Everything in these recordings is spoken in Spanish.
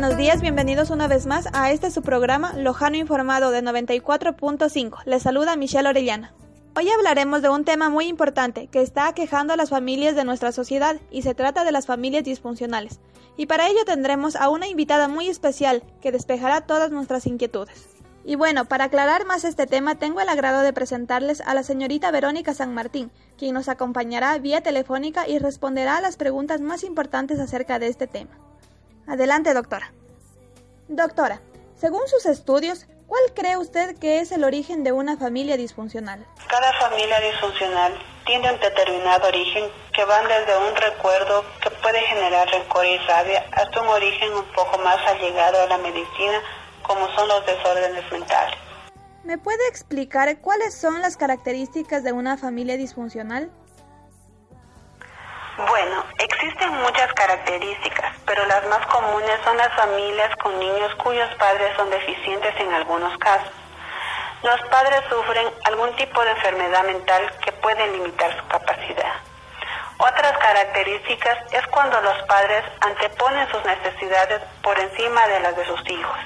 buenos días, bienvenidos una vez más a este su programa Lojano Informado de 94.5. Les saluda Michelle Orellana. Hoy hablaremos de un tema muy importante que está aquejando a las familias de nuestra sociedad y se trata de las familias disfuncionales. Y para ello tendremos a una invitada muy especial que despejará todas nuestras inquietudes. Y bueno, para aclarar más este tema tengo el agrado de presentarles a la señorita Verónica San Martín, quien nos acompañará vía telefónica y responderá a las preguntas más importantes acerca de este tema. Adelante, doctora. Doctora, según sus estudios, ¿cuál cree usted que es el origen de una familia disfuncional? Cada familia disfuncional tiene un determinado origen que van desde un recuerdo que puede generar rencor y rabia hasta un origen un poco más allegado a la medicina como son los desórdenes mentales. ¿Me puede explicar cuáles son las características de una familia disfuncional? Bueno, existen muchas características, pero las más comunes son las familias con niños cuyos padres son deficientes en algunos casos. Los padres sufren algún tipo de enfermedad mental que puede limitar su capacidad. Otras características es cuando los padres anteponen sus necesidades por encima de las de sus hijos.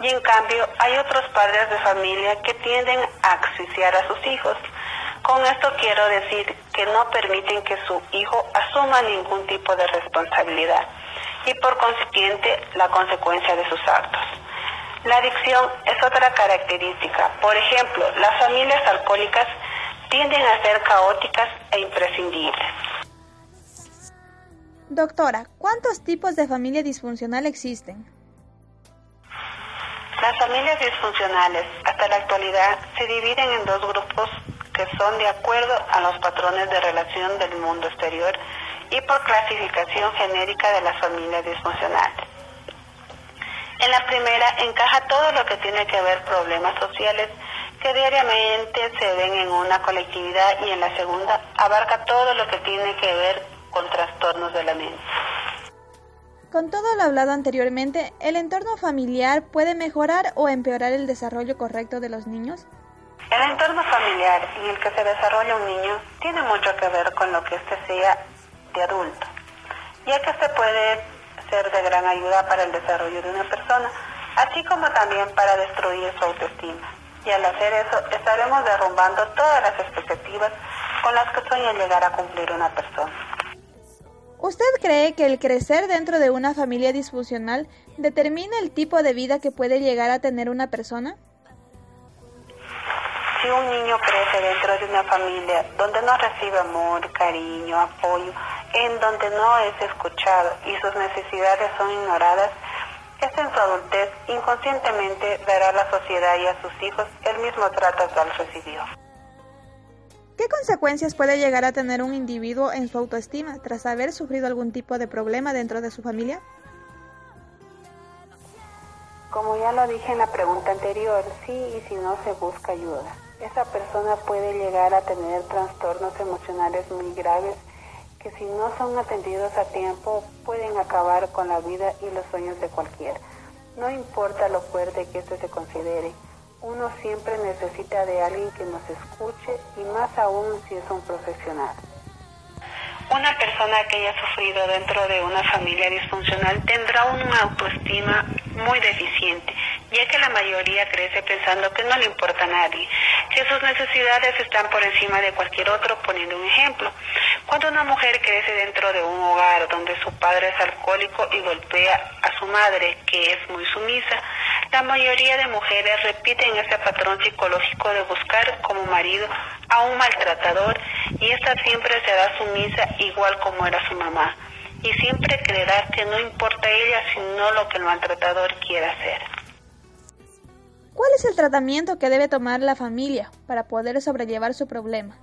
Y en cambio hay otros padres de familia que tienden a asfixiar a sus hijos con esto quiero decir que no permiten que su hijo asuma ningún tipo de responsabilidad y por consiguiente la consecuencia de sus actos. La adicción es otra característica. Por ejemplo, las familias alcohólicas tienden a ser caóticas e imprescindibles. Doctora, ¿cuántos tipos de familia disfuncional existen? Las familias disfuncionales hasta la actualidad se dividen en dos grupos que son de acuerdo a los patrones de relación del mundo exterior y por clasificación genérica de las familias disfuncionales. En la primera encaja todo lo que tiene que ver problemas sociales que diariamente se ven en una colectividad y en la segunda abarca todo lo que tiene que ver con trastornos de la mente. Con todo lo hablado anteriormente, ¿el entorno familiar puede mejorar o empeorar el desarrollo correcto de los niños? El entorno familiar en el que se desarrolla un niño tiene mucho que ver con lo que éste sea de adulto, ya que este puede ser de gran ayuda para el desarrollo de una persona, así como también para destruir su autoestima. Y al hacer eso estaremos derrumbando todas las expectativas con las que sueña llegar a cumplir una persona. ¿Usted cree que el crecer dentro de una familia disfuncional determina el tipo de vida que puede llegar a tener una persona? Si un niño crece dentro de una familia donde no recibe amor, cariño, apoyo, en donde no es escuchado y sus necesidades son ignoradas, este en su adultez inconscientemente dará a la sociedad y a sus hijos el mismo trato que él recibió. ¿Qué consecuencias puede llegar a tener un individuo en su autoestima tras haber sufrido algún tipo de problema dentro de su familia? Como ya lo dije en la pregunta anterior, sí y si no se busca ayuda esa persona puede llegar a tener trastornos emocionales muy graves que si no son atendidos a tiempo pueden acabar con la vida y los sueños de cualquiera. No importa lo fuerte que esto se considere, uno siempre necesita de alguien que nos escuche y más aún si es un profesional. Una persona que haya sufrido dentro de una familia disfuncional tendrá una autoestima muy deficiente, ya que la mayoría crece pensando que no le importa a nadie, que sus necesidades están por encima de cualquier otro, poniendo un ejemplo. Cuando una mujer crece dentro de un hogar donde su padre es alcohólico y golpea a su madre, que es muy sumisa, la mayoría de mujeres repiten ese patrón psicológico de buscar como marido a un maltratador y esta siempre será sumisa igual como era su mamá y siempre creerá que no importa ella sino lo que el maltratador quiera hacer. ¿Cuál es el tratamiento que debe tomar la familia para poder sobrellevar su problema?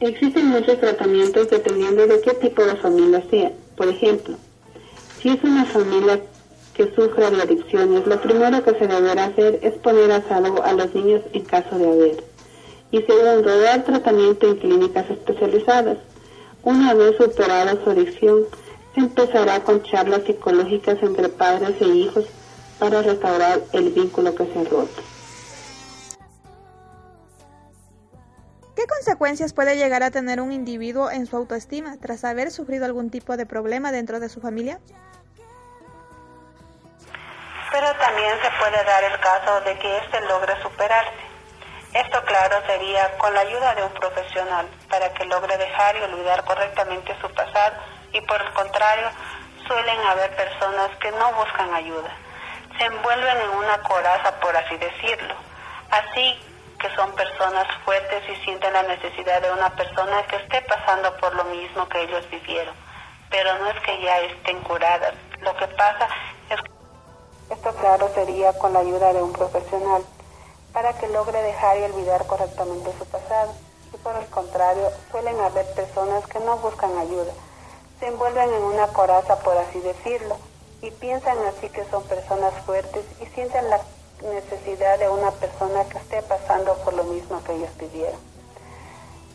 Existen muchos tratamientos dependiendo de qué tipo de familia sea. Por ejemplo, si es una familia que sufre de adicciones, lo primero que se deberá hacer es poner a salvo a los niños en caso de haber. Y segundo, dar tratamiento en clínicas especializadas. Una vez superada su adicción, empezará con charlas psicológicas entre padres e hijos para restaurar el vínculo que se roto. ¿Qué consecuencias puede llegar a tener un individuo en su autoestima tras haber sufrido algún tipo de problema dentro de su familia? Pero también se puede dar el caso de que éste logre superarse. Esto, claro, sería con la ayuda de un profesional para que logre dejar y olvidar correctamente su pasado y por el contrario, suelen haber personas que no buscan ayuda. Se envuelven en una coraza, por así decirlo. Así que son personas fuertes y sienten la necesidad de una persona que esté pasando por lo mismo que ellos vivieron. Pero no es que ya estén curadas. Lo que pasa es que esto claro sería con la ayuda de un profesional para que logre dejar y olvidar correctamente su pasado. Y por el contrario, suelen haber personas que no buscan ayuda. Se envuelven en una coraza, por así decirlo, y piensan así que son personas fuertes y sienten la necesidad de una persona que esté pasando por lo mismo que ellos vivieron.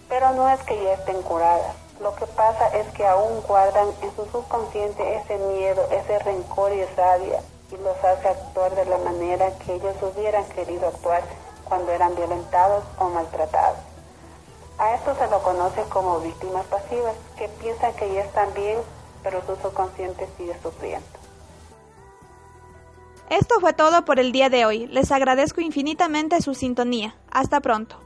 Pero no es que ya estén curadas. Lo que pasa es que aún guardan en su subconsciente ese miedo, ese rencor y rabia y los hace actuar de la manera que ellos hubieran querido actuar cuando eran violentados o maltratados. A esto se lo conoce como víctimas pasivas, que piensan que ya están bien, pero su subconsciente sigue sufriendo. Esto fue todo por el día de hoy. Les agradezco infinitamente su sintonía. Hasta pronto.